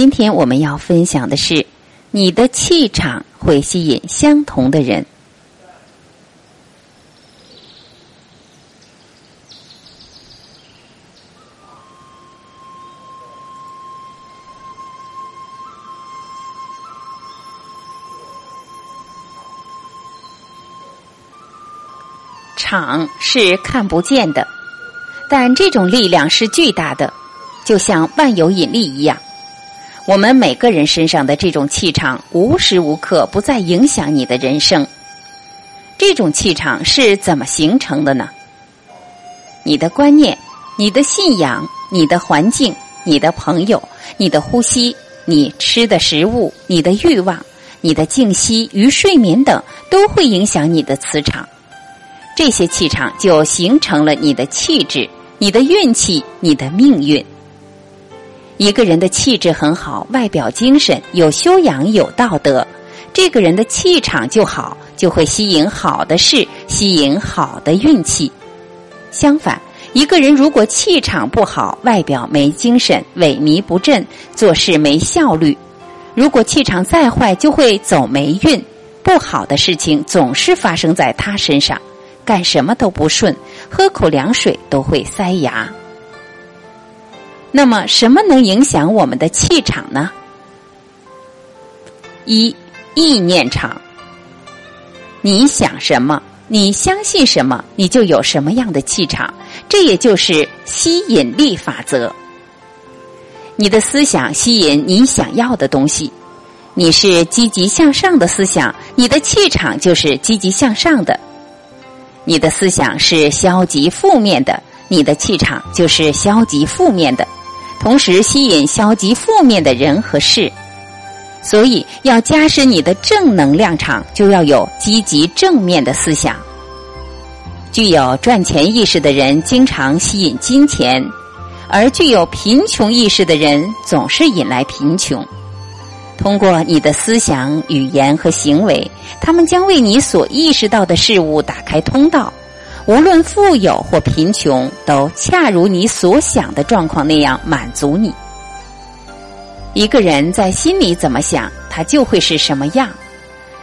今天我们要分享的是，你的气场会吸引相同的人。场是看不见的，但这种力量是巨大的，就像万有引力一样。我们每个人身上的这种气场，无时无刻不在影响你的人生。这种气场是怎么形成的呢？你的观念、你的信仰、你的环境、你的朋友、你的呼吸、你吃的食物、你的欲望、你的静息与睡眠等，都会影响你的磁场。这些气场就形成了你的气质、你的运气、你的命运。一个人的气质很好，外表精神，有修养，有道德，这个人的气场就好，就会吸引好的事，吸引好的运气。相反，一个人如果气场不好，外表没精神，萎靡不振，做事没效率。如果气场再坏，就会走霉运，不好的事情总是发生在他身上，干什么都不顺，喝口凉水都会塞牙。那么，什么能影响我们的气场呢？一意念场，你想什么，你相信什么，你就有什么样的气场。这也就是吸引力法则。你的思想吸引你想要的东西。你是积极向上的思想，你的气场就是积极向上的；你的思想是消极负面的，你的气场就是消极负面的。同时吸引消极负面的人和事，所以要加深你的正能量场，就要有积极正面的思想。具有赚钱意识的人经常吸引金钱，而具有贫穷意识的人总是引来贫穷。通过你的思想、语言和行为，他们将为你所意识到的事物打开通道。无论富有或贫穷，都恰如你所想的状况那样满足你。一个人在心里怎么想，他就会是什么样。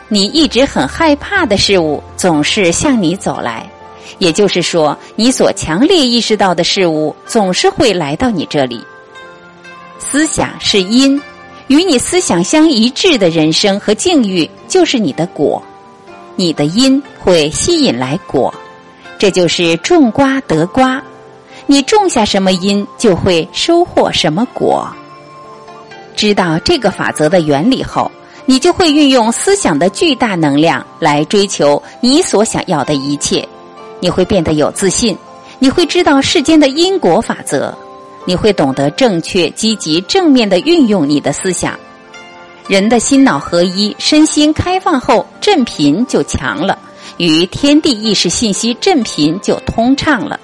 你一直很害怕的事物，总是向你走来。也就是说，你所强烈意识到的事物，总是会来到你这里。思想是因，与你思想相一致的人生和境遇，就是你的果。你的因会吸引来果。这就是种瓜得瓜，你种下什么因，就会收获什么果。知道这个法则的原理后，你就会运用思想的巨大能量来追求你所想要的一切。你会变得有自信，你会知道世间的因果法则，你会懂得正确、积极、正面的运用你的思想。人的心脑合一，身心开放后，振频就强了。与天地意识信息振频就通畅了。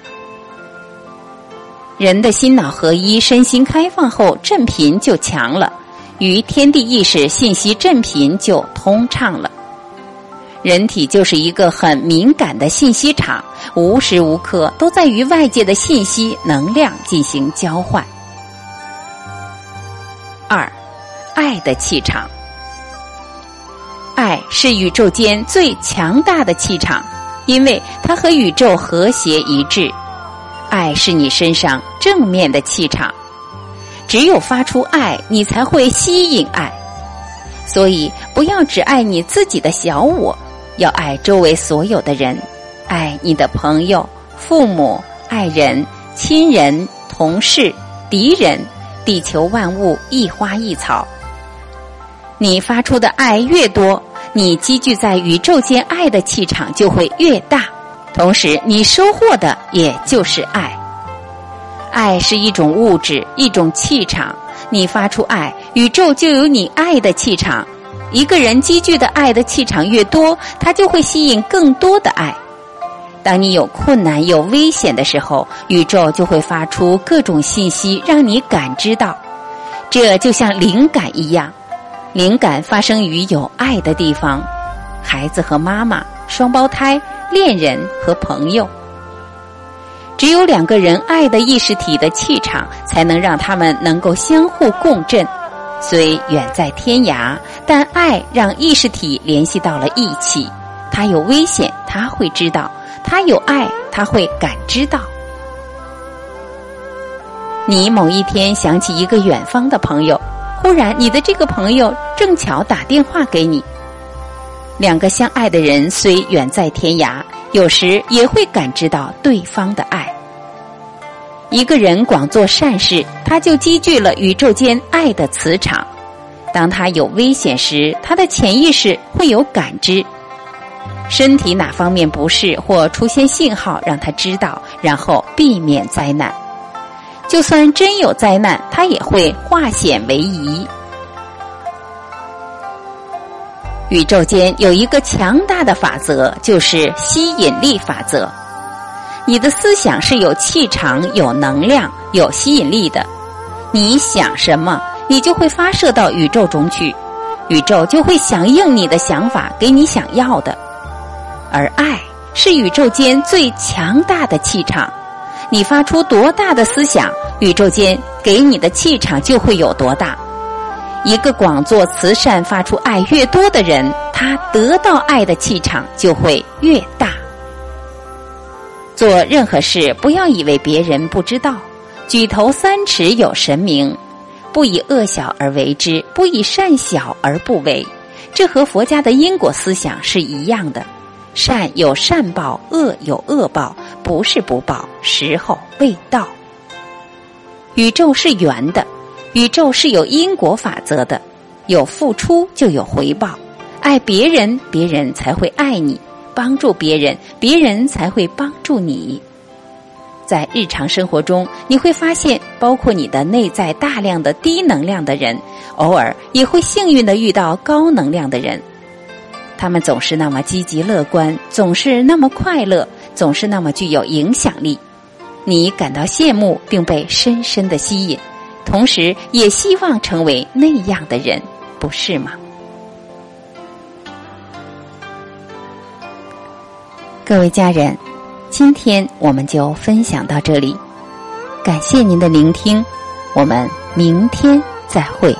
人的心脑合一，身心开放后，振频就强了，与天地意识信息振频就通畅了。人体就是一个很敏感的信息场，无时无刻都在与外界的信息能量进行交换。二，爱的气场。是宇宙间最强大的气场，因为它和宇宙和谐一致。爱是你身上正面的气场，只有发出爱，你才会吸引爱。所以，不要只爱你自己的小我，要爱周围所有的人，爱你的朋友、父母、爱人、亲人、同事、敌人，地球万物一花一草。你发出的爱越多，你积聚在宇宙间爱的气场就会越大，同时你收获的也就是爱。爱是一种物质，一种气场。你发出爱，宇宙就有你爱的气场。一个人积聚的爱的气场越多，他就会吸引更多的爱。当你有困难、有危险的时候，宇宙就会发出各种信息，让你感知到。这就像灵感一样，灵感发生于有爱的地方，孩子和妈妈、双胞胎、恋人和朋友。只有两个人爱的意识体的气场，才能让他们能够相互共振。虽远在天涯，但爱让意识体联系到了一起。他有危险，他会知道；他有爱，他会感知到。你某一天想起一个远方的朋友，忽然你的这个朋友正巧打电话给你。两个相爱的人虽远在天涯。有时也会感知到对方的爱。一个人广做善事，他就积聚了宇宙间爱的磁场。当他有危险时，他的潜意识会有感知，身体哪方面不适或出现信号，让他知道，然后避免灾难。就算真有灾难，他也会化险为夷。宇宙间有一个强大的法则，就是吸引力法则。你的思想是有气场、有能量、有吸引力的。你想什么，你就会发射到宇宙中去，宇宙就会响应你的想法，给你想要的。而爱是宇宙间最强大的气场，你发出多大的思想，宇宙间给你的气场就会有多大。一个广做慈善、发出爱越多的人，他得到爱的气场就会越大。做任何事，不要以为别人不知道。举头三尺有神明，不以恶小而为之，不以善小而不为。这和佛家的因果思想是一样的。善有善报，恶有恶报，不是不报，时候未到。宇宙是圆的。宇宙是有因果法则的，有付出就有回报。爱别人，别人才会爱你；帮助别人，别人才会帮助你。在日常生活中，你会发现，包括你的内在大量的低能量的人，偶尔也会幸运的遇到高能量的人。他们总是那么积极乐观，总是那么快乐，总是那么具有影响力。你感到羡慕，并被深深的吸引。同时，也希望成为那样的人，不是吗？各位家人，今天我们就分享到这里，感谢您的聆听，我们明天再会。